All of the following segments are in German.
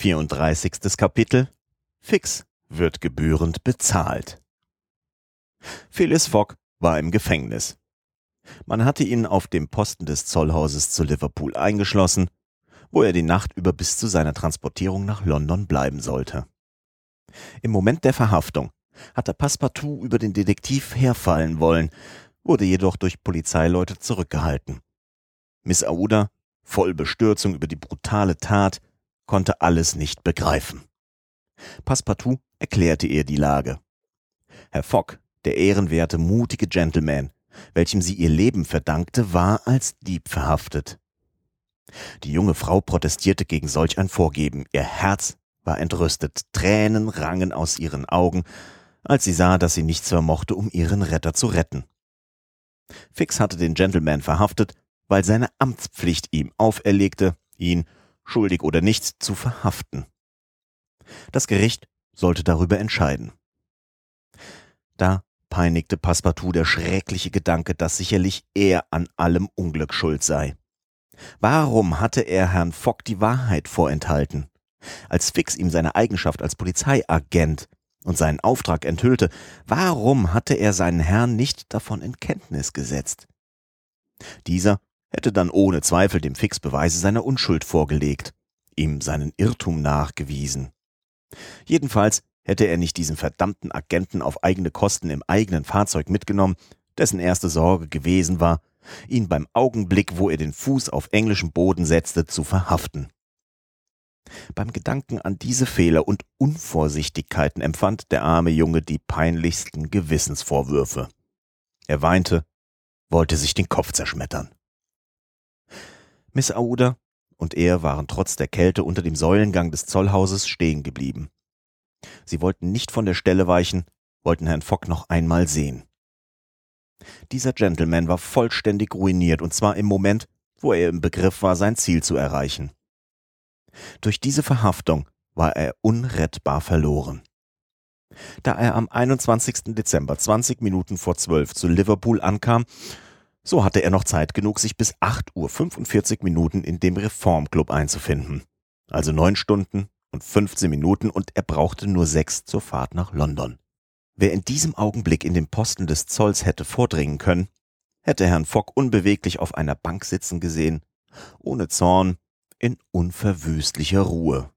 34. Kapitel Fix wird gebührend bezahlt. Phyllis Fogg war im Gefängnis. Man hatte ihn auf dem Posten des Zollhauses zu Liverpool eingeschlossen, wo er die Nacht über bis zu seiner Transportierung nach London bleiben sollte. Im Moment der Verhaftung hatte Passepartout über den Detektiv herfallen wollen, wurde jedoch durch Polizeileute zurückgehalten. Miss Aouda, voll Bestürzung über die brutale Tat, konnte alles nicht begreifen. Passepartout erklärte ihr die Lage. Herr Fogg, der ehrenwerte, mutige Gentleman, welchem sie ihr Leben verdankte, war als Dieb verhaftet. Die junge Frau protestierte gegen solch ein Vorgeben. Ihr Herz war entrüstet, Tränen rangen aus ihren Augen, als sie sah, dass sie nichts vermochte, um ihren Retter zu retten. Fix hatte den Gentleman verhaftet, weil seine Amtspflicht ihm auferlegte, ihn, schuldig oder nicht, zu verhaften. Das Gericht sollte darüber entscheiden. Da peinigte Passepartout der schreckliche Gedanke, dass sicherlich er an allem Unglück schuld sei. Warum hatte er Herrn Fogg die Wahrheit vorenthalten? Als Fix ihm seine Eigenschaft als Polizeiagent und seinen Auftrag enthüllte, warum hatte er seinen Herrn nicht davon in Kenntnis gesetzt? Dieser hätte dann ohne Zweifel dem Fix Beweise seiner Unschuld vorgelegt, ihm seinen Irrtum nachgewiesen. Jedenfalls hätte er nicht diesen verdammten Agenten auf eigene Kosten im eigenen Fahrzeug mitgenommen, dessen erste Sorge gewesen war, ihn beim Augenblick, wo er den Fuß auf englischem Boden setzte, zu verhaften. Beim Gedanken an diese Fehler und Unvorsichtigkeiten empfand der arme Junge die peinlichsten Gewissensvorwürfe. Er weinte, wollte sich den Kopf zerschmettern. Miss Aouda und er waren trotz der Kälte unter dem Säulengang des Zollhauses stehen geblieben. Sie wollten nicht von der Stelle weichen, wollten Herrn Fogg noch einmal sehen. Dieser Gentleman war vollständig ruiniert, und zwar im Moment, wo er im Begriff war, sein Ziel zu erreichen. Durch diese Verhaftung war er unrettbar verloren. Da er am 21. Dezember 20 Minuten vor 12 zu Liverpool ankam, so hatte er noch Zeit genug, sich bis 8 Uhr 45 Minuten in dem Reformclub einzufinden. Also neun Stunden und 15 Minuten und er brauchte nur sechs zur Fahrt nach London. Wer in diesem Augenblick in den Posten des Zolls hätte vordringen können, hätte Herrn Fogg unbeweglich auf einer Bank sitzen gesehen, ohne Zorn, in unverwüstlicher Ruhe.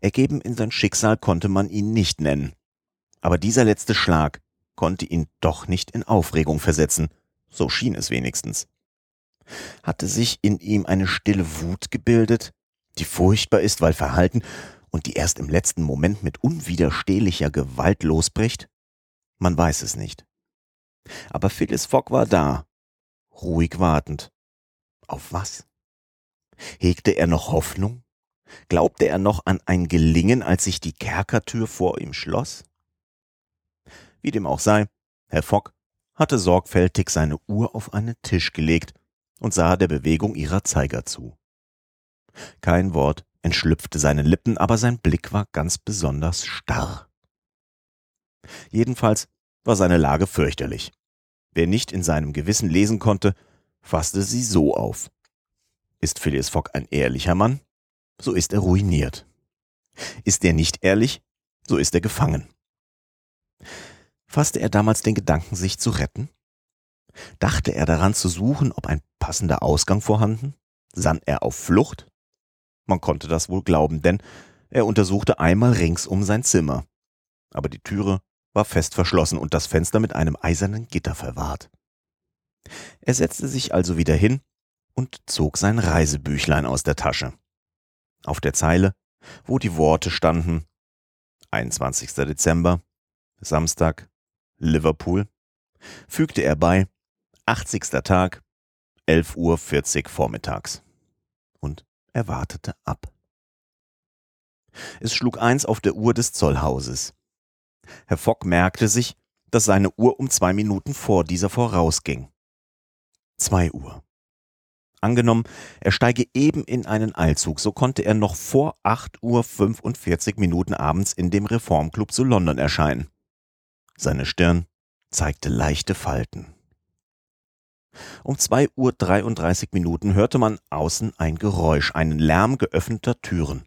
Ergeben in sein Schicksal konnte man ihn nicht nennen. Aber dieser letzte Schlag konnte ihn doch nicht in Aufregung versetzen, so schien es wenigstens. Hatte sich in ihm eine stille Wut gebildet, die furchtbar ist, weil verhalten und die erst im letzten Moment mit unwiderstehlicher Gewalt losbricht? Man weiß es nicht. Aber Phyllis Fogg war da, ruhig wartend. Auf was? Hegte er noch Hoffnung? Glaubte er noch an ein Gelingen, als sich die Kerkertür vor ihm schloss? Wie dem auch sei, Herr Fogg hatte sorgfältig seine Uhr auf einen Tisch gelegt und sah der Bewegung ihrer Zeiger zu. Kein Wort entschlüpfte seinen Lippen, aber sein Blick war ganz besonders starr. Jedenfalls war seine Lage fürchterlich. Wer nicht in seinem Gewissen lesen konnte, fasste sie so auf. Ist Phileas Fogg ein ehrlicher Mann? So ist er ruiniert. Ist er nicht ehrlich? So ist er gefangen. Fasste er damals den Gedanken, sich zu retten? Dachte er daran zu suchen, ob ein passender Ausgang vorhanden? Sann er auf Flucht? Man konnte das wohl glauben, denn er untersuchte einmal ringsum sein Zimmer. Aber die Türe war fest verschlossen und das Fenster mit einem eisernen Gitter verwahrt. Er setzte sich also wieder hin und zog sein Reisebüchlein aus der Tasche. Auf der Zeile, wo die Worte standen 21. Dezember, Samstag, Liverpool, fügte er bei 80. Tag, 11 Uhr 40 vormittags. Und er wartete ab. Es schlug eins auf der Uhr des Zollhauses. Herr Fogg merkte sich, dass seine Uhr um zwei Minuten vor dieser vorausging. Zwei Uhr. Angenommen, er steige eben in einen Eilzug, so konnte er noch vor 8 Uhr 45 Minuten abends in dem Reformclub zu London erscheinen. Seine Stirn zeigte leichte Falten. Um 2 Uhr 33 Minuten hörte man außen ein Geräusch, einen Lärm geöffneter Türen.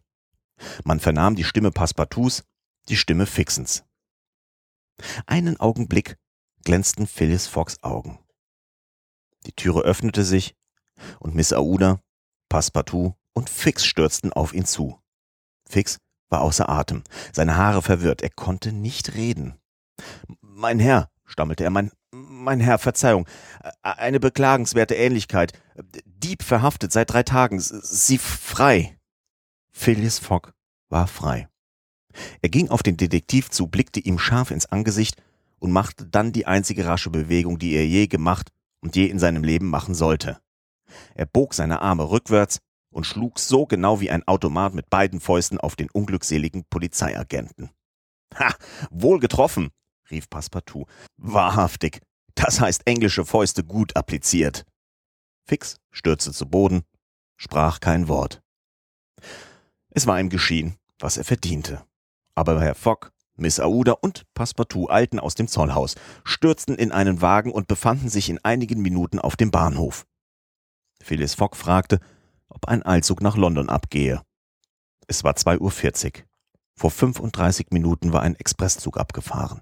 Man vernahm die Stimme Passepartouts, die Stimme Fixens. Einen Augenblick glänzten Phyllis Fox Augen. Die Türe öffnete sich und Miss Aouda, Passepartout und Fix stürzten auf ihn zu. Fix war außer Atem, seine Haare verwirrt, er konnte nicht reden. Mein Herr, stammelte er, mein, mein Herr, Verzeihung, eine beklagenswerte Ähnlichkeit. Dieb verhaftet seit drei Tagen, sie frei. Phileas Fogg war frei. Er ging auf den Detektiv zu, blickte ihm scharf ins Angesicht und machte dann die einzige rasche Bewegung, die er je gemacht und je in seinem Leben machen sollte. Er bog seine Arme rückwärts und schlug so genau wie ein Automat mit beiden Fäusten auf den unglückseligen Polizeiagenten. Ha, wohl getroffen, rief Passepartout. Wahrhaftig, das heißt englische Fäuste gut appliziert. Fix stürzte zu Boden, sprach kein Wort. Es war ihm geschehen, was er verdiente. Aber Herr Fogg, Miss Aouda und Passepartout eilten aus dem Zollhaus, stürzten in einen Wagen und befanden sich in einigen Minuten auf dem Bahnhof. Phyllis Fogg fragte, ob ein Eilzug nach London abgehe. Es war 2.40 Uhr. Vor 35 Minuten war ein Expresszug abgefahren.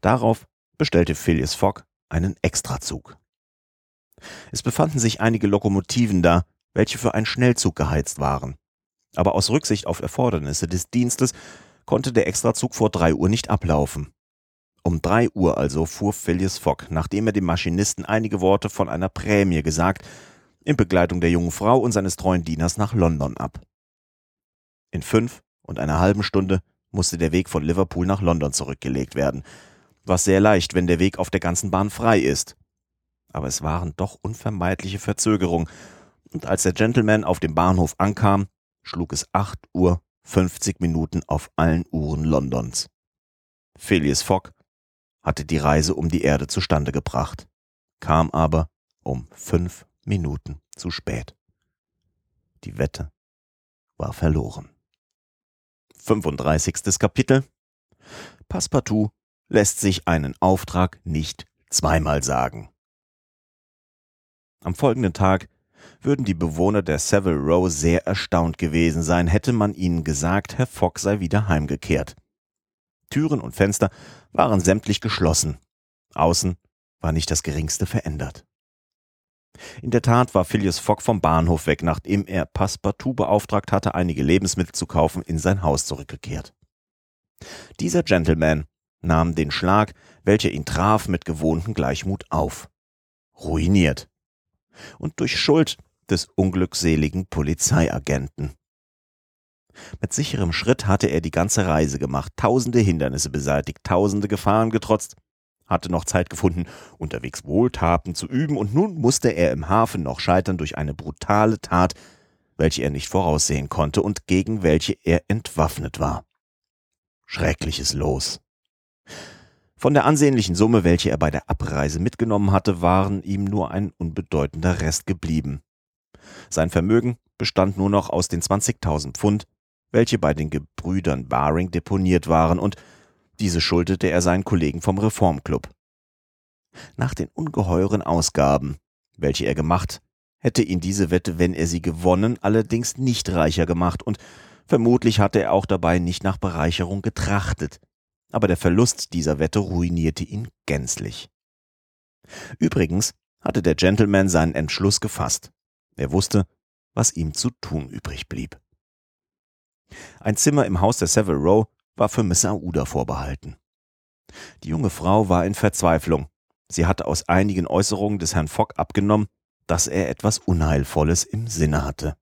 Darauf bestellte Phileas Fogg einen Extrazug. Es befanden sich einige Lokomotiven da, welche für einen Schnellzug geheizt waren. Aber aus Rücksicht auf Erfordernisse des Dienstes konnte der Extrazug vor drei Uhr nicht ablaufen. Um drei Uhr also fuhr Phileas Fogg, nachdem er dem Maschinisten einige Worte von einer Prämie gesagt, in Begleitung der jungen Frau und seines treuen Dieners nach London ab. In fünf und einer halben Stunde musste der Weg von Liverpool nach London zurückgelegt werden, was sehr leicht, wenn der Weg auf der ganzen Bahn frei ist. Aber es waren doch unvermeidliche Verzögerungen, und als der Gentleman auf dem Bahnhof ankam, schlug es acht Uhr fünfzig Minuten auf allen Uhren Londons. Phileas Fogg hatte die Reise um die Erde zustande gebracht, kam aber um fünf Minuten zu spät. Die Wette war verloren. 35. Kapitel Passepartout lässt sich einen Auftrag nicht zweimal sagen. Am folgenden Tag würden die Bewohner der Savile Row sehr erstaunt gewesen sein, hätte man ihnen gesagt, Herr Fogg sei wieder heimgekehrt. Türen und Fenster waren sämtlich geschlossen. Außen war nicht das geringste verändert. In der Tat war Phileas Fogg vom Bahnhof weg, nachdem er Passepartout beauftragt hatte, einige Lebensmittel zu kaufen, in sein Haus zurückgekehrt. Dieser Gentleman nahm den Schlag, welcher ihn traf, mit gewohntem Gleichmut auf. Ruiniert. Und durch Schuld des unglückseligen Polizeiagenten. Mit sicherem Schritt hatte er die ganze Reise gemacht, tausende Hindernisse beseitigt, tausende Gefahren getrotzt, hatte noch Zeit gefunden, unterwegs Wohltaten zu üben, und nun musste er im Hafen noch scheitern durch eine brutale Tat, welche er nicht voraussehen konnte und gegen welche er entwaffnet war. Schreckliches Los. Von der ansehnlichen Summe, welche er bei der Abreise mitgenommen hatte, waren ihm nur ein unbedeutender Rest geblieben. Sein Vermögen bestand nur noch aus den 20.000 Pfund, welche bei den Gebrüdern Baring deponiert waren, und diese schuldete er seinen Kollegen vom Reformclub. Nach den ungeheuren Ausgaben, welche er gemacht, hätte ihn diese Wette, wenn er sie gewonnen, allerdings nicht reicher gemacht, und vermutlich hatte er auch dabei nicht nach Bereicherung getrachtet, aber der Verlust dieser Wette ruinierte ihn gänzlich. Übrigens hatte der Gentleman seinen Entschluss gefasst. Er wusste, was ihm zu tun übrig blieb. Ein Zimmer im Haus der Savile Row war für Miss Aouda vorbehalten. Die junge Frau war in Verzweiflung. Sie hatte aus einigen Äußerungen des Herrn Fogg abgenommen, dass er etwas Unheilvolles im Sinne hatte.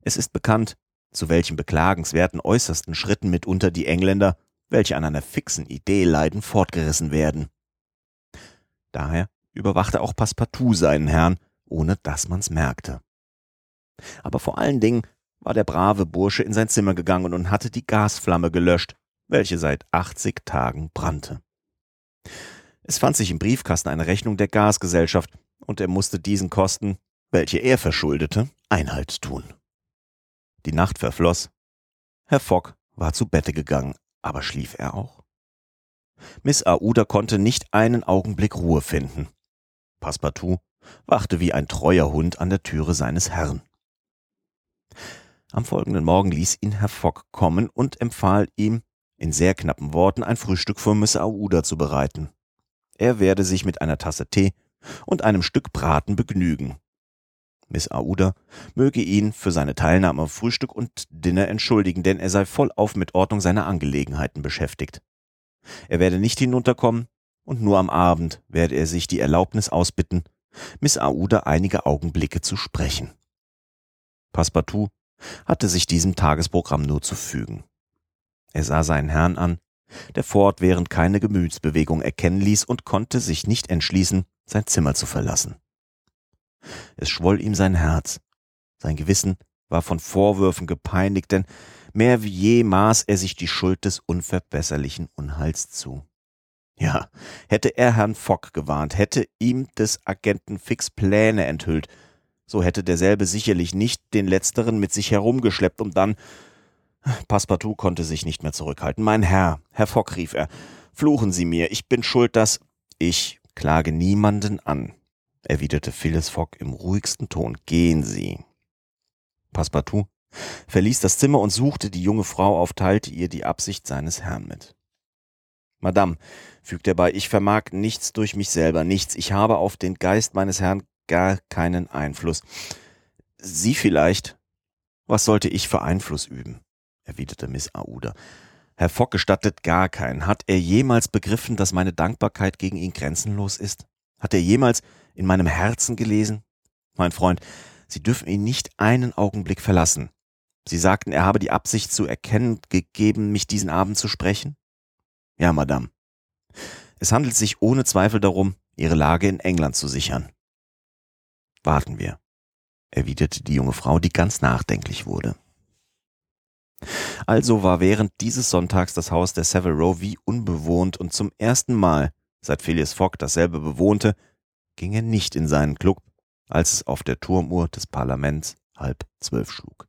Es ist bekannt, zu welchen beklagenswerten äußersten Schritten mitunter die Engländer, welche an einer fixen Idee leiden, fortgerissen werden. Daher überwachte auch Passepartout seinen Herrn, ohne dass man's merkte. Aber vor allen Dingen war der brave Bursche in sein Zimmer gegangen und hatte die Gasflamme gelöscht, welche seit 80 Tagen brannte. Es fand sich im Briefkasten eine Rechnung der Gasgesellschaft, und er musste diesen Kosten, welche er verschuldete, Einhalt tun. Die Nacht verfloss. Herr Fogg war zu Bette gegangen, aber schlief er auch? Miss Aouda konnte nicht einen Augenblick Ruhe finden. Passepartout wachte wie ein treuer Hund an der Türe seines Herrn. Am folgenden Morgen ließ ihn Herr Fogg kommen und empfahl ihm, in sehr knappen Worten ein Frühstück für Miss Aouda zu bereiten. Er werde sich mit einer Tasse Tee und einem Stück Braten begnügen. Miss Aouda möge ihn für seine Teilnahme am Frühstück und Dinner entschuldigen, denn er sei vollauf mit Ordnung seiner Angelegenheiten beschäftigt. Er werde nicht hinunterkommen und nur am Abend werde er sich die Erlaubnis ausbitten, Miss Aouda einige Augenblicke zu sprechen. Passepartout hatte sich diesem Tagesprogramm nur zu fügen. Er sah seinen Herrn an, der fortwährend keine Gemütsbewegung erkennen ließ und konnte sich nicht entschließen, sein Zimmer zu verlassen. Es schwoll ihm sein Herz. Sein Gewissen war von Vorwürfen gepeinigt, denn mehr wie je maß er sich die Schuld des unverbesserlichen Unheils zu. Ja, hätte er Herrn Fogg gewarnt, hätte ihm des Agenten Fix Pläne enthüllt, so hätte derselbe sicherlich nicht den letzteren mit sich herumgeschleppt, um dann. Passepartout konnte sich nicht mehr zurückhalten. Mein Herr, Herr Fogg, rief er, fluchen Sie mir, ich bin schuld, dass. Ich klage niemanden an, erwiderte Phyllis Fogg im ruhigsten Ton. Gehen Sie. Passepartout verließ das Zimmer und suchte die junge Frau auf, teilte ihr die Absicht seines Herrn mit. Madame, fügte er bei, ich vermag nichts durch mich selber, nichts. Ich habe auf den Geist meines Herrn gar keinen Einfluss. Sie vielleicht? Was sollte ich für Einfluss üben? erwiderte Miss Aouda. Herr Fogg gestattet gar keinen. Hat er jemals begriffen, dass meine Dankbarkeit gegen ihn grenzenlos ist? Hat er jemals in meinem Herzen gelesen? Mein Freund, Sie dürfen ihn nicht einen Augenblick verlassen. Sie sagten, er habe die Absicht zu erkennen gegeben, mich diesen Abend zu sprechen? Ja, Madame. Es handelt sich ohne Zweifel darum, Ihre Lage in England zu sichern. Warten wir, erwiderte die junge Frau, die ganz nachdenklich wurde. Also war während dieses Sonntags das Haus der Savile Row wie unbewohnt und zum ersten Mal, seit Phileas Fogg dasselbe bewohnte, ging er nicht in seinen Club, als es auf der Turmuhr des Parlaments halb zwölf schlug.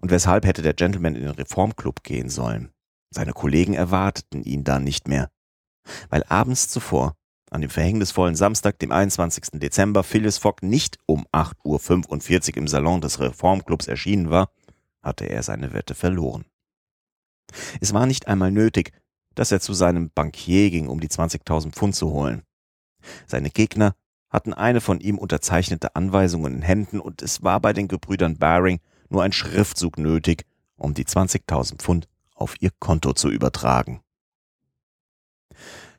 Und weshalb hätte der Gentleman in den Reformclub gehen sollen? Seine Kollegen erwarteten ihn da nicht mehr. Weil abends zuvor, an dem verhängnisvollen Samstag, dem 21. Dezember, Phyllis Fogg nicht um 8.45 Uhr im Salon des Reformclubs erschienen war, hatte er seine Wette verloren. Es war nicht einmal nötig, dass er zu seinem Bankier ging, um die 20.000 Pfund zu holen. Seine Gegner hatten eine von ihm unterzeichnete Anweisung in Händen und es war bei den Gebrüdern Baring nur ein Schriftzug nötig, um die 20.000 Pfund auf ihr Konto zu übertragen.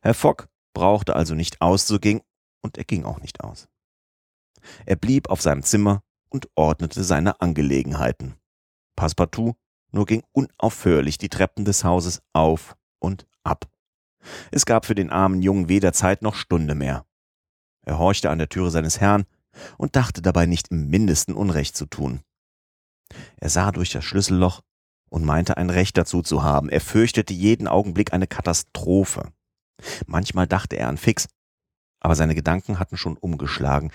Herr Fogg brauchte also nicht auszugehen und er ging auch nicht aus. Er blieb auf seinem Zimmer und ordnete seine Angelegenheiten. Passepartout nur ging unaufhörlich die Treppen des Hauses auf und ab. Es gab für den armen Jungen weder Zeit noch Stunde mehr. Er horchte an der Türe seines Herrn und dachte dabei nicht im mindesten Unrecht zu tun. Er sah durch das Schlüsselloch und meinte ein Recht dazu zu haben. Er fürchtete jeden Augenblick eine Katastrophe. Manchmal dachte er an Fix, aber seine Gedanken hatten schon umgeschlagen.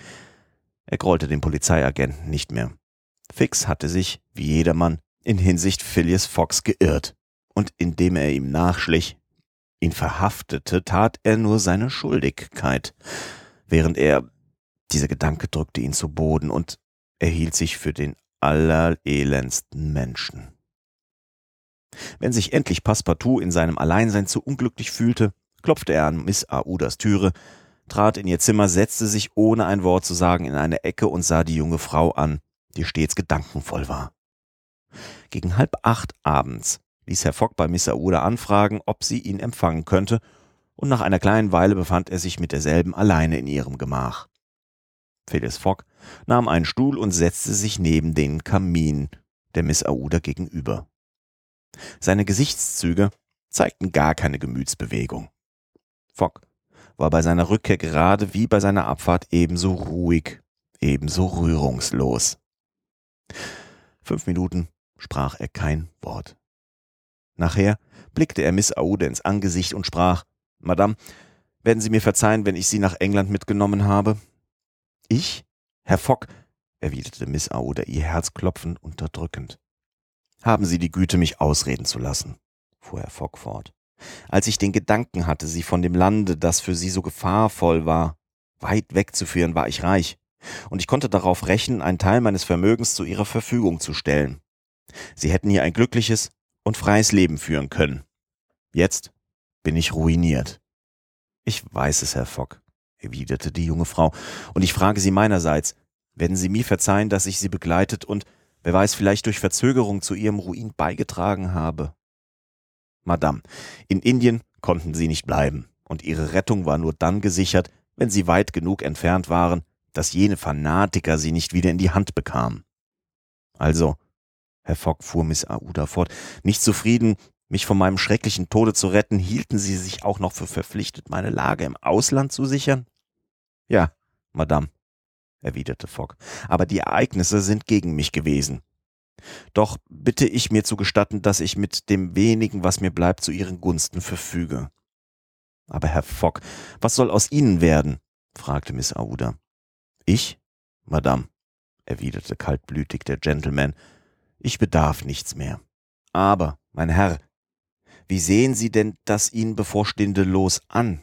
Er grollte den Polizeiagenten nicht mehr. Fix hatte sich, wie jedermann, in Hinsicht Phileas Fox geirrt, und indem er ihm nachschlich, ihn verhaftete, tat er nur seine Schuldigkeit, während er, dieser Gedanke drückte ihn zu Boden und er hielt sich für den allerelendsten Menschen. Wenn sich endlich Passepartout in seinem Alleinsein zu unglücklich fühlte, klopfte er an Miss Aoudas Türe, trat in ihr Zimmer, setzte sich ohne ein Wort zu sagen in eine Ecke und sah die junge Frau an, die stets gedankenvoll war. Gegen halb acht abends ließ Herr Fogg bei Miss Aouda anfragen, ob sie ihn empfangen könnte, und nach einer kleinen Weile befand er sich mit derselben alleine in ihrem Gemach. Phileas Fogg nahm einen Stuhl und setzte sich neben den Kamin der Miss Aouda gegenüber. Seine Gesichtszüge zeigten gar keine Gemütsbewegung. Fogg war bei seiner Rückkehr gerade wie bei seiner Abfahrt ebenso ruhig, ebenso rührungslos. Fünf Minuten sprach er kein Wort. Nachher blickte er Miss Aude ins Angesicht und sprach, Madame, werden Sie mir verzeihen, wenn ich Sie nach England mitgenommen habe? Ich? Herr Fogg, erwiderte Miss Aude, ihr Herz klopfend unterdrückend. Haben Sie die Güte, mich ausreden zu lassen, fuhr Herr Fogg fort. Als ich den Gedanken hatte, Sie von dem Lande, das für Sie so gefahrvoll war, weit wegzuführen, war ich reich. Und ich konnte darauf rechnen, einen Teil meines Vermögens zu ihrer Verfügung zu stellen. Sie hätten hier ein glückliches und freies Leben führen können. Jetzt bin ich ruiniert. Ich weiß es, Herr Fogg, erwiderte die junge Frau, und ich frage Sie meinerseits, werden Sie mir verzeihen, dass ich Sie begleitet und, wer weiß, vielleicht durch Verzögerung zu Ihrem Ruin beigetragen habe? Madame, in Indien konnten Sie nicht bleiben, und Ihre Rettung war nur dann gesichert, wenn Sie weit genug entfernt waren, dass jene Fanatiker Sie nicht wieder in die Hand bekamen. Also, Herr Fogg fuhr Miss Aouda fort, nicht zufrieden, mich von meinem schrecklichen Tode zu retten, hielten Sie sich auch noch für verpflichtet, meine Lage im Ausland zu sichern? Ja, Madame, erwiderte Fogg, aber die Ereignisse sind gegen mich gewesen. Doch bitte ich mir zu gestatten, dass ich mit dem wenigen, was mir bleibt, zu Ihren Gunsten verfüge. Aber Herr Fogg, was soll aus Ihnen werden? fragte Miss Aouda. Ich, Madame, erwiderte kaltblütig der Gentleman, ich bedarf nichts mehr. Aber, mein Herr, wie sehen Sie denn das Ihnen bevorstehende Los an?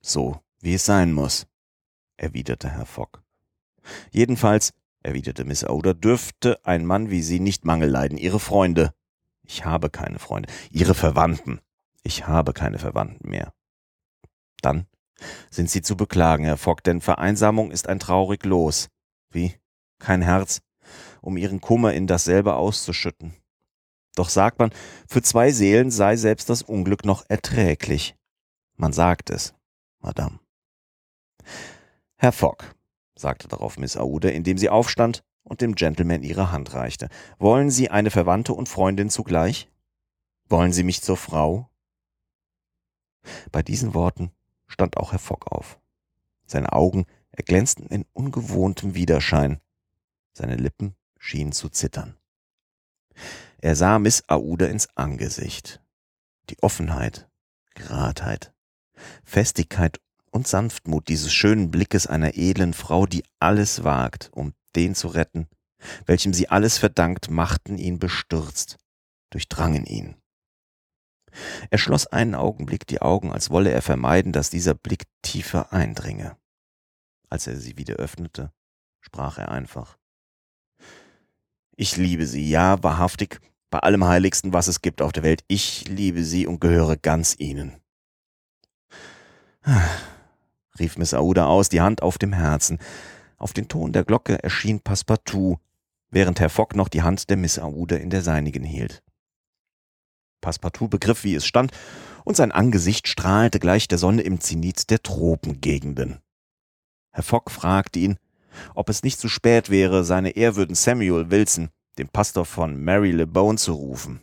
So, wie es sein muss, erwiderte Herr Fogg. Jedenfalls, erwiderte Miss Oda, dürfte ein Mann wie Sie nicht Mangel leiden. Ihre Freunde. Ich habe keine Freunde. Ihre Verwandten. Ich habe keine Verwandten mehr. Dann sind Sie zu beklagen, Herr Fogg, denn Vereinsamung ist ein traurig Los. Wie? Kein Herz, um Ihren Kummer in dasselbe auszuschütten. Doch sagt man, für zwei Seelen sei selbst das Unglück noch erträglich. Man sagt es, Madame. Herr Fogg, sagte darauf Miss Aouda, indem sie aufstand und dem Gentleman ihre Hand reichte. Wollen Sie eine Verwandte und Freundin zugleich? Wollen Sie mich zur Frau? Bei diesen Worten stand auch Herr Fogg auf. Seine Augen erglänzten in ungewohntem Widerschein. Seine Lippen schienen zu zittern. Er sah Miss Aouda ins Angesicht. Die Offenheit, Geradheit, Festigkeit und Sanftmut dieses schönen Blickes einer edlen Frau, die alles wagt, um den zu retten, welchem sie alles verdankt, machten ihn bestürzt, durchdrangen ihn. Er schloss einen Augenblick die Augen, als wolle er vermeiden, dass dieser Blick tiefer eindringe. Als er sie wieder öffnete, sprach er einfach. Ich liebe sie, ja, wahrhaftig, bei allem Heiligsten, was es gibt auf der Welt. Ich liebe sie und gehöre ganz ihnen. Rief Miss Aouda aus, die Hand auf dem Herzen. Auf den Ton der Glocke erschien Passepartout, während Herr Fogg noch die Hand der Miss Aouda in der seinigen hielt. Passepartout begriff, wie es stand, und sein Angesicht strahlte gleich der Sonne im Zenit der Tropengegenden. Herr Fogg fragte ihn, ob es nicht zu spät wäre, seine Ehrwürden Samuel Wilson, den Pastor von Mary Le Bone, zu rufen.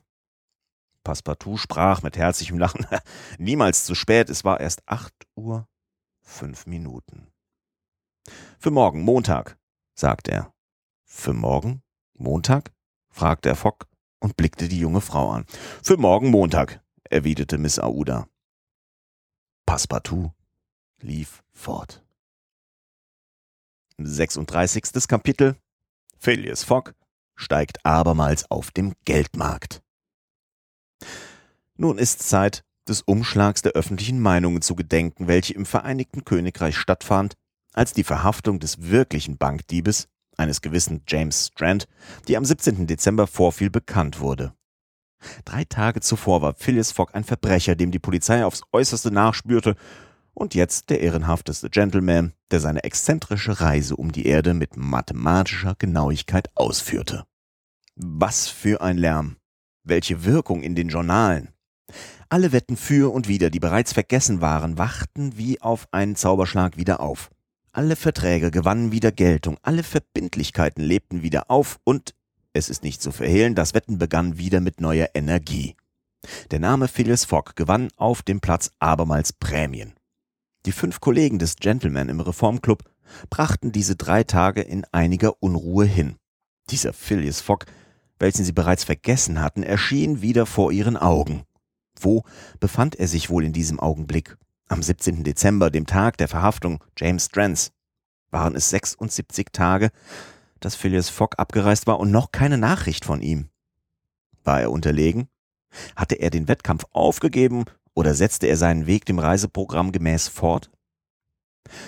Passepartout sprach mit herzlichem Lachen, niemals zu spät, es war erst acht Uhr fünf Minuten. Für morgen, Montag, sagte er. Für morgen, Montag? fragte er Fogg und blickte die junge Frau an. Für morgen, Montag, erwiderte Miss Aouda. Passepartout lief fort. 36. Kapitel Phileas Fogg steigt abermals auf dem Geldmarkt. Nun ist Zeit, des Umschlags der öffentlichen Meinungen zu gedenken, welche im Vereinigten Königreich stattfand, als die Verhaftung des wirklichen Bankdiebes, eines gewissen James Strand, die am 17. Dezember vorfiel, bekannt wurde. Drei Tage zuvor war Phileas Fogg ein Verbrecher, dem die Polizei aufs äußerste nachspürte und jetzt der ehrenhafteste Gentleman, der seine exzentrische Reise um die Erde mit mathematischer Genauigkeit ausführte. Was für ein Lärm! Welche Wirkung in den Journalen! Alle Wetten für und wider, die bereits vergessen waren, wachten wie auf einen Zauberschlag wieder auf. Alle Verträge gewannen wieder Geltung, alle Verbindlichkeiten lebten wieder auf und, es ist nicht zu verhehlen, das Wetten begann wieder mit neuer Energie. Der Name Phileas Fogg gewann auf dem Platz abermals Prämien. Die fünf Kollegen des Gentleman im Reformclub brachten diese drei Tage in einiger Unruhe hin. Dieser Phileas Fogg, welchen sie bereits vergessen hatten, erschien wieder vor ihren Augen. Wo befand er sich wohl in diesem Augenblick? Am 17. Dezember, dem Tag der Verhaftung James Strands, waren es 76 Tage, dass Phileas Fogg abgereist war und noch keine Nachricht von ihm. War er unterlegen? Hatte er den Wettkampf aufgegeben oder setzte er seinen Weg dem Reiseprogramm gemäß fort?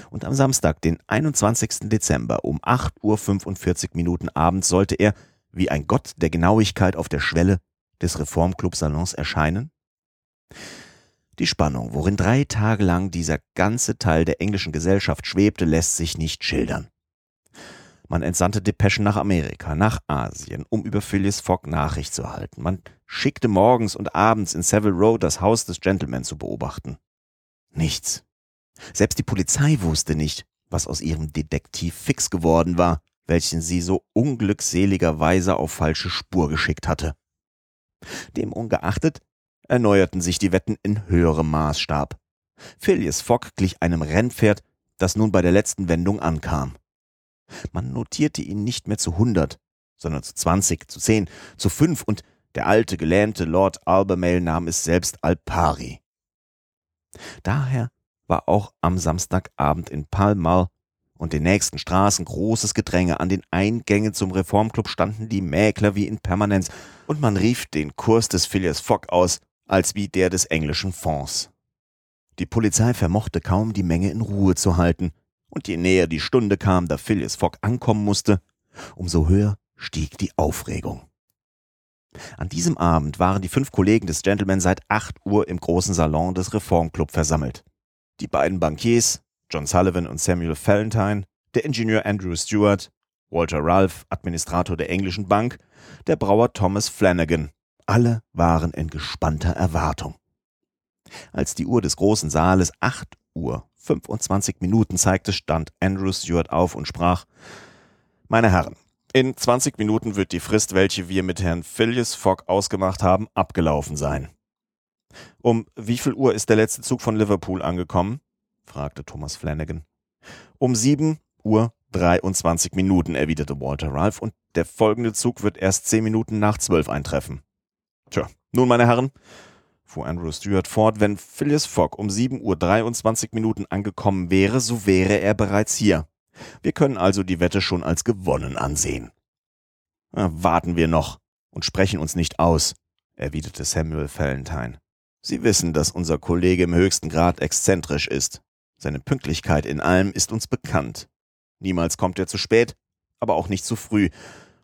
Und am Samstag, den 21. Dezember um 8.45 Uhr Minuten abends sollte er, wie ein Gott der Genauigkeit auf der Schwelle des Reformclub-Salons erscheinen? Die Spannung, worin drei Tage lang dieser ganze Teil der englischen Gesellschaft schwebte, lässt sich nicht schildern. Man entsandte Depeschen nach Amerika, nach Asien, um über Phileas Fogg Nachricht zu halten. Man schickte morgens und abends in Savile Row das Haus des Gentleman zu beobachten. Nichts. Selbst die Polizei wusste nicht, was aus ihrem Detektiv Fix geworden war, welchen sie so unglückseligerweise auf falsche Spur geschickt hatte. Dem ungeachtet erneuerten sich die Wetten in höherem Maßstab. Phileas Fogg glich einem Rennpferd, das nun bei der letzten Wendung ankam. Man notierte ihn nicht mehr zu 100, sondern zu 20, zu 10, zu 5 und der alte, gelähmte Lord Albemarle nahm es selbst Alpari. Daher war auch am Samstagabend in Pall Mall und den nächsten Straßen großes Gedränge. An den Eingängen zum Reformclub standen die Mäkler wie in Permanenz und man rief den Kurs des Phileas Fogg aus, als wie der des englischen Fonds. Die Polizei vermochte kaum die Menge in Ruhe zu halten, und je näher die Stunde kam, da Phileas Fogg ankommen musste, umso höher stieg die Aufregung. An diesem Abend waren die fünf Kollegen des Gentleman seit acht Uhr im großen Salon des Reformclub versammelt. Die beiden Bankiers, John Sullivan und Samuel Valentine, der Ingenieur Andrew Stewart, Walter Ralph, Administrator der englischen Bank, der Brauer Thomas Flanagan, alle waren in gespannter Erwartung. Als die Uhr des großen Saales acht Uhr 25 Minuten zeigte, stand Andrew Stewart auf und sprach Meine Herren, in 20 Minuten wird die Frist, welche wir mit Herrn Phileas Fogg ausgemacht haben, abgelaufen sein. Um wie viel Uhr ist der letzte Zug von Liverpool angekommen? fragte Thomas Flanagan. Um sieben Uhr 23 Minuten, erwiderte Walter Ralph, und der folgende Zug wird erst zehn Minuten nach zwölf eintreffen. Tja, nun, meine Herren, fuhr Andrew Stewart fort, wenn Phileas Fogg um 7 Uhr 23 Minuten angekommen wäre, so wäre er bereits hier. Wir können also die Wette schon als gewonnen ansehen. Na, warten wir noch und sprechen uns nicht aus, erwiderte Samuel Valentine. Sie wissen, dass unser Kollege im höchsten Grad exzentrisch ist. Seine Pünktlichkeit in allem ist uns bekannt. Niemals kommt er zu spät, aber auch nicht zu früh,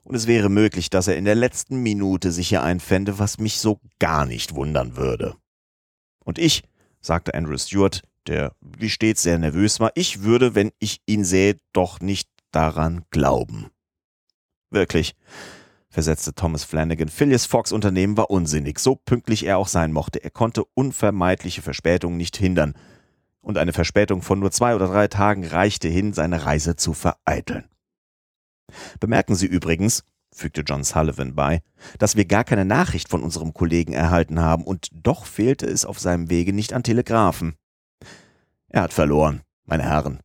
und es wäre möglich, dass er in der letzten Minute sich hier einfände, was mich so gar nicht wundern würde. Und ich, sagte Andrew Stewart, der wie stets sehr nervös war, ich würde, wenn ich ihn sähe, doch nicht daran glauben. Wirklich, versetzte Thomas Flanagan, Phileas Fox Unternehmen war unsinnig, so pünktlich er auch sein mochte, er konnte unvermeidliche Verspätungen nicht hindern, und eine Verspätung von nur zwei oder drei Tagen reichte hin, seine Reise zu vereiteln. Bemerken Sie übrigens, fügte John Sullivan bei, dass wir gar keine Nachricht von unserem Kollegen erhalten haben, und doch fehlte es auf seinem Wege nicht an Telegraphen. Er hat verloren, meine Herren,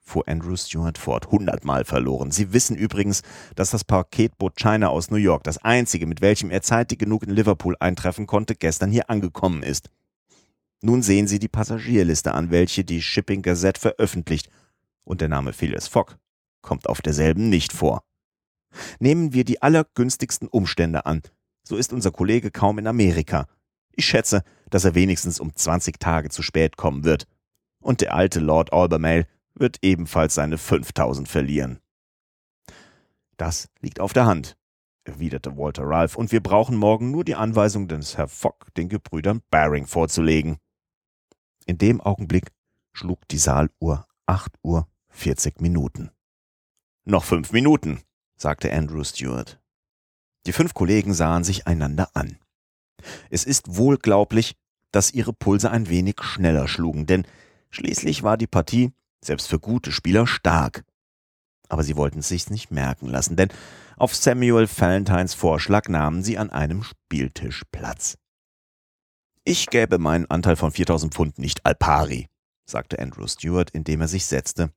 fuhr Andrew Stewart fort, hundertmal verloren. Sie wissen übrigens, dass das Paketboot China aus New York, das einzige, mit welchem er zeitig genug in Liverpool eintreffen konnte, gestern hier angekommen ist. Nun sehen Sie die Passagierliste an, welche die Shipping Gazette veröffentlicht, und der Name Phileas Fogg kommt auf derselben nicht vor. Nehmen wir die allergünstigsten Umstände an, so ist unser Kollege kaum in Amerika. Ich schätze, dass er wenigstens um 20 Tage zu spät kommen wird. Und der alte Lord Albemarle wird ebenfalls seine 5000 verlieren. Das liegt auf der Hand, erwiderte Walter Ralph, und wir brauchen morgen nur die Anweisung des Herr Fogg den Gebrüdern Baring vorzulegen. In dem Augenblick schlug die Saaluhr acht Uhr vierzig Minuten. Noch fünf Minuten, sagte Andrew Stewart. Die fünf Kollegen sahen sich einander an. Es ist wohl glaublich, dass ihre Pulse ein wenig schneller schlugen, denn schließlich war die Partie, selbst für gute Spieler, stark. Aber sie wollten es sich nicht merken lassen, denn auf Samuel Valentines Vorschlag nahmen sie an einem Spieltisch Platz. Ich gäbe meinen Anteil von 4000 Pfund nicht al pari, sagte Andrew Stewart, indem er sich setzte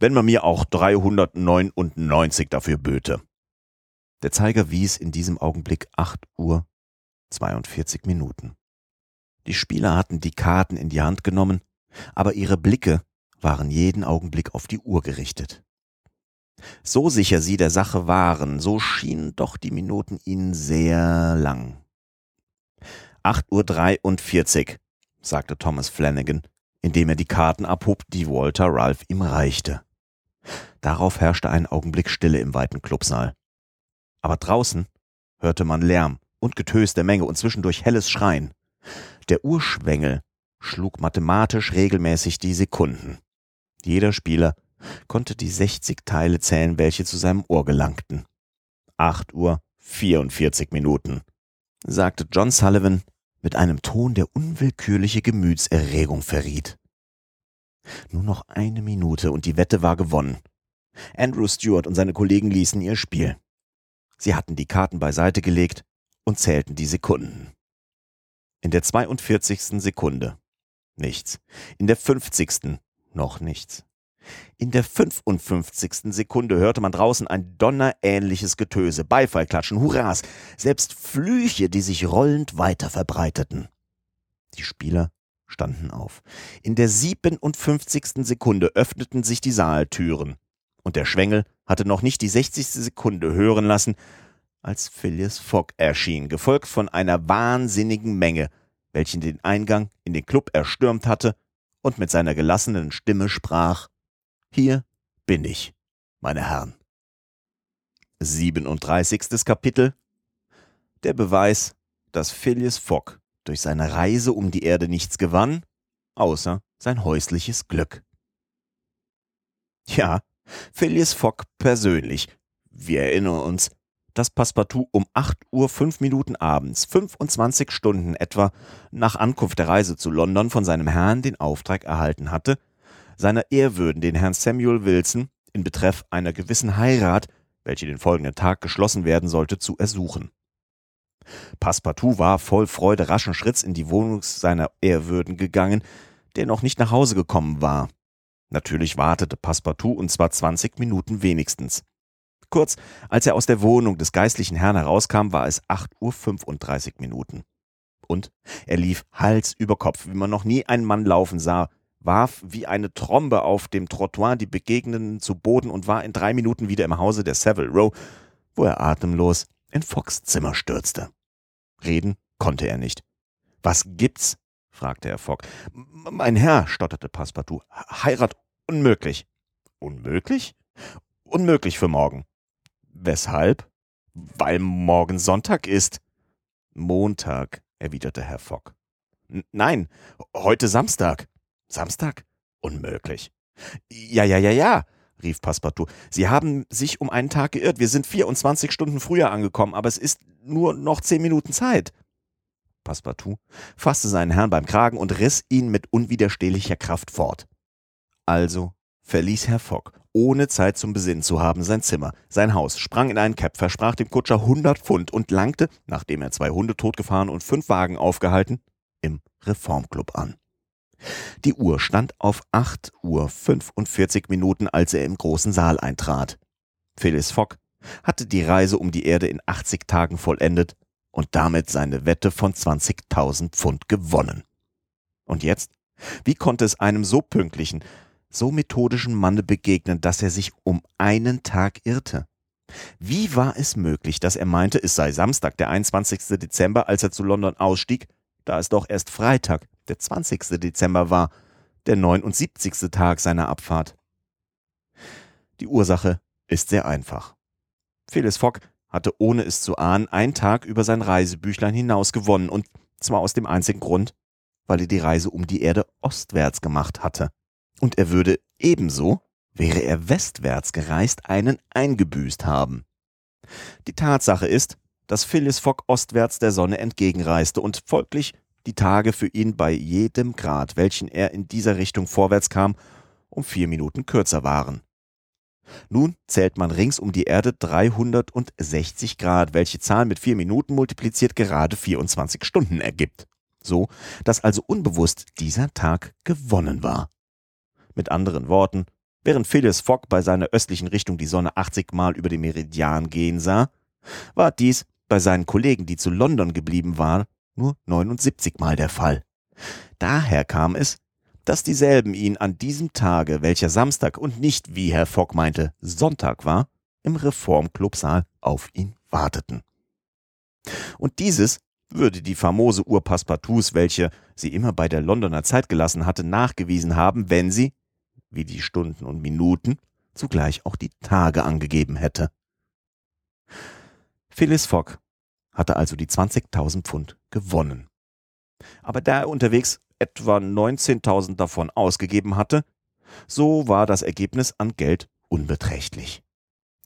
wenn man mir auch 399 dafür böte. Der Zeiger wies in diesem Augenblick 8 Uhr 42 Minuten. Die Spieler hatten die Karten in die Hand genommen, aber ihre Blicke waren jeden Augenblick auf die Uhr gerichtet. So sicher sie der Sache waren, so schienen doch die Minuten ihnen sehr lang. 8 Uhr 43, sagte Thomas Flanagan, indem er die Karten abhob, die Walter Ralph ihm reichte. Darauf herrschte ein Augenblick Stille im weiten Clubsaal. Aber draußen hörte man Lärm und Getös der Menge und zwischendurch helles Schreien. Der Urschwengel schlug mathematisch regelmäßig die Sekunden. Jeder Spieler konnte die 60 Teile zählen, welche zu seinem Ohr gelangten. Acht Uhr 44 Minuten, sagte John Sullivan mit einem Ton, der unwillkürliche Gemütserregung verriet. Nur noch eine Minute und die Wette war gewonnen. Andrew Stewart und seine Kollegen ließen ihr Spiel. Sie hatten die Karten beiseite gelegt und zählten die Sekunden. In der 42. Sekunde nichts. In der 50. noch nichts. In der 55. Sekunde hörte man draußen ein donnerähnliches Getöse, Beifallklatschen, Hurras, selbst Flüche, die sich rollend weiter verbreiteten. Die Spieler standen auf. In der 57. Sekunde öffneten sich die Saaltüren, und der Schwengel hatte noch nicht die 60. Sekunde hören lassen, als Phileas Fogg erschien, gefolgt von einer wahnsinnigen Menge, welche den Eingang in den Club erstürmt hatte und mit seiner gelassenen Stimme sprach Hier bin ich, meine Herren. 37. Kapitel Der Beweis, dass Phileas Fogg durch seine Reise um die Erde nichts gewann, außer sein häusliches Glück. Ja, Phileas Fogg persönlich. Wir erinnern uns, dass Passepartout um 8 Uhr 5 Minuten abends, 25 Stunden etwa nach Ankunft der Reise zu London von seinem Herrn den Auftrag erhalten hatte, seiner Ehrwürden den Herrn Samuel Wilson in Betreff einer gewissen Heirat, welche den folgenden Tag geschlossen werden sollte, zu ersuchen. Passepartout war voll Freude raschen Schritts in die Wohnung seiner Ehrwürden gegangen, der noch nicht nach Hause gekommen war. Natürlich wartete Passepartout und zwar 20 Minuten wenigstens. Kurz, als er aus der Wohnung des geistlichen Herrn herauskam, war es 8.35 Uhr Minuten. Und er lief Hals über Kopf, wie man noch nie einen Mann laufen sah, warf wie eine Trombe auf dem Trottoir die Begegnenden zu Boden und war in drei Minuten wieder im Hause der Savile Row, wo er atemlos in Fox Zimmer stürzte. Reden konnte er nicht. Was gibt's? fragte er Fogg. Mein Herr, stotterte Passepartout, Heirat unmöglich. Unmöglich? Unmöglich für morgen. Weshalb? Weil morgen Sonntag ist. Montag, erwiderte Herr Fogg. Nein, heute Samstag. Samstag? Unmöglich. Ja, ja, ja, ja, rief Passepartout. Sie haben sich um einen Tag geirrt. Wir sind 24 Stunden früher angekommen, aber es ist nur noch zehn Minuten Zeit. Passepartout fasste seinen Herrn beim Kragen und riss ihn mit unwiderstehlicher Kraft fort. Also verließ Herr Fogg, ohne Zeit zum Besinnen zu haben, sein Zimmer, sein Haus, sprang in einen Cab, versprach dem Kutscher hundert Pfund und langte, nachdem er zwei Hunde totgefahren und fünf Wagen aufgehalten, im Reformclub an. Die Uhr stand auf acht Uhr fünfundvierzig Minuten, als er im großen Saal eintrat. Phyllis Fogg hatte die Reise um die Erde in 80 Tagen vollendet und damit seine Wette von 20.000 Pfund gewonnen. Und jetzt? Wie konnte es einem so pünktlichen, so methodischen Manne begegnen, dass er sich um einen Tag irrte? Wie war es möglich, dass er meinte, es sei Samstag, der 21. Dezember, als er zu London ausstieg, da es doch erst Freitag, der 20. Dezember war, der 79. Tag seiner Abfahrt? Die Ursache ist sehr einfach. Phyllis Fogg hatte ohne es zu ahnen einen Tag über sein Reisebüchlein hinaus gewonnen, und zwar aus dem einzigen Grund, weil er die Reise um die Erde ostwärts gemacht hatte. Und er würde ebenso, wäre er westwärts gereist, einen eingebüßt haben. Die Tatsache ist, dass Phyllis Fogg ostwärts der Sonne entgegenreiste und folglich die Tage für ihn bei jedem Grad, welchen er in dieser Richtung vorwärts kam, um vier Minuten kürzer waren. Nun zählt man rings um die Erde 360 Grad, welche Zahl mit vier Minuten multipliziert gerade 24 Stunden ergibt. So, dass also unbewusst dieser Tag gewonnen war. Mit anderen Worten, während Phileas Fogg bei seiner östlichen Richtung die Sonne 80 Mal über den Meridian gehen sah, war dies bei seinen Kollegen, die zu London geblieben waren, nur 79 Mal der Fall. Daher kam es, dass dieselben ihn an diesem Tage, welcher Samstag und nicht, wie Herr Fogg meinte, Sonntag war, im Reformclubsaal auf ihn warteten. Und dieses würde die famose Uhr Passepartouts, welche sie immer bei der Londoner Zeit gelassen hatte, nachgewiesen haben, wenn sie, wie die Stunden und Minuten, zugleich auch die Tage angegeben hätte. Phyllis Fogg hatte also die 20.000 Pfund gewonnen. Aber da er unterwegs etwa 19.000 davon ausgegeben hatte, so war das Ergebnis an Geld unbeträchtlich.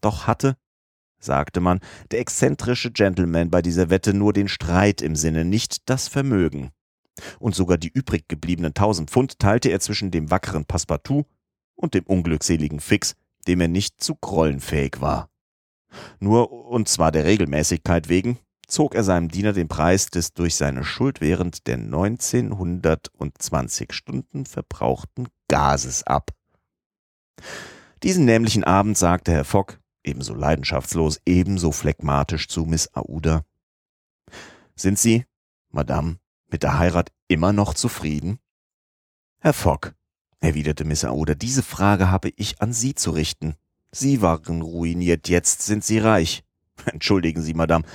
Doch hatte, sagte man, der exzentrische Gentleman bei dieser Wette nur den Streit im Sinne, nicht das Vermögen. Und sogar die übrig gebliebenen tausend Pfund teilte er zwischen dem wackeren Passepartout und dem unglückseligen Fix, dem er nicht zu grollen fähig war. Nur, und zwar der Regelmäßigkeit wegen, zog er seinem Diener den Preis des durch seine Schuld während der 1920 Stunden verbrauchten Gases ab. Diesen nämlichen Abend sagte Herr Fogg, ebenso leidenschaftslos, ebenso phlegmatisch zu Miss Aouda. Sind Sie, Madame, mit der Heirat immer noch zufrieden? Herr Fogg, erwiderte Miss Aouda, diese Frage habe ich an Sie zu richten. Sie waren ruiniert, jetzt sind Sie reich. Entschuldigen Sie, Madame,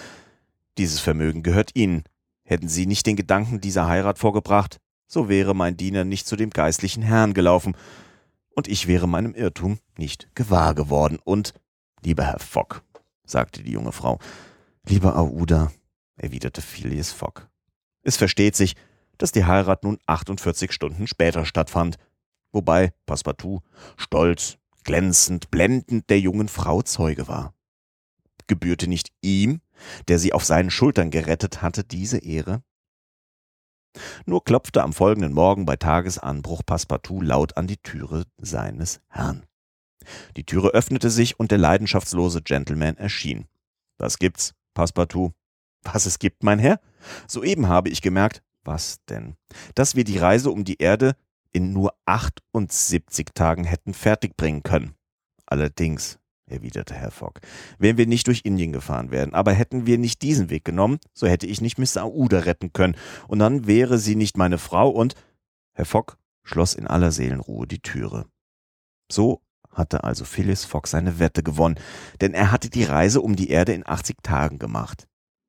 dieses Vermögen gehört Ihnen. Hätten Sie nicht den Gedanken dieser Heirat vorgebracht, so wäre mein Diener nicht zu dem geistlichen Herrn gelaufen, und ich wäre meinem Irrtum nicht gewahr geworden. Und, lieber Herr Fogg, sagte die junge Frau, lieber Aouda, erwiderte Phileas Fogg, es versteht sich, dass die Heirat nun 48 Stunden später stattfand, wobei Passepartout stolz, glänzend, blendend der jungen Frau Zeuge war. Gebührte nicht ihm, der sie auf seinen Schultern gerettet hatte, diese Ehre? Nur klopfte am folgenden Morgen bei Tagesanbruch Passepartout laut an die Türe seines Herrn. Die Türe öffnete sich und der leidenschaftslose Gentleman erschien. Was gibt's, Passepartout? Was es gibt, mein Herr? Soeben habe ich gemerkt, was denn? Dass wir die Reise um die Erde in nur 78 Tagen hätten fertigbringen können. Allerdings, erwiderte Herr Fogg, wären wir nicht durch Indien gefahren werden. Aber hätten wir nicht diesen Weg genommen, so hätte ich nicht Miss Aouda retten können. Und dann wäre sie nicht meine Frau und Herr Fogg schloss in aller Seelenruhe die Türe. So hatte also Phyllis Fogg seine Wette gewonnen, denn er hatte die Reise um die Erde in 80 Tagen gemacht.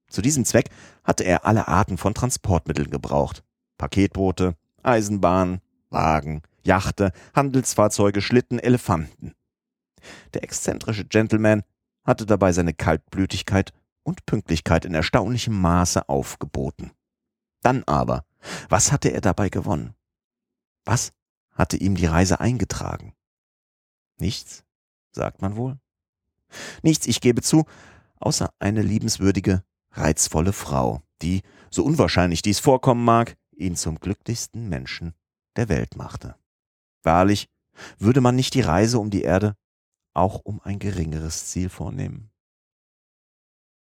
Zu diesem Zweck hatte er alle Arten von Transportmitteln gebraucht. Paketboote, Eisenbahnen, Wagen, Yachte, Handelsfahrzeuge, Schlitten, Elefanten. Der exzentrische Gentleman hatte dabei seine Kaltblütigkeit und Pünktlichkeit in erstaunlichem Maße aufgeboten. Dann aber, was hatte er dabei gewonnen? Was hatte ihm die Reise eingetragen? Nichts, sagt man wohl. Nichts, ich gebe zu, außer eine liebenswürdige, reizvolle Frau, die, so unwahrscheinlich dies vorkommen mag, ihn zum glücklichsten Menschen der Welt machte. Wahrlich, würde man nicht die Reise um die Erde auch um ein geringeres Ziel vornehmen.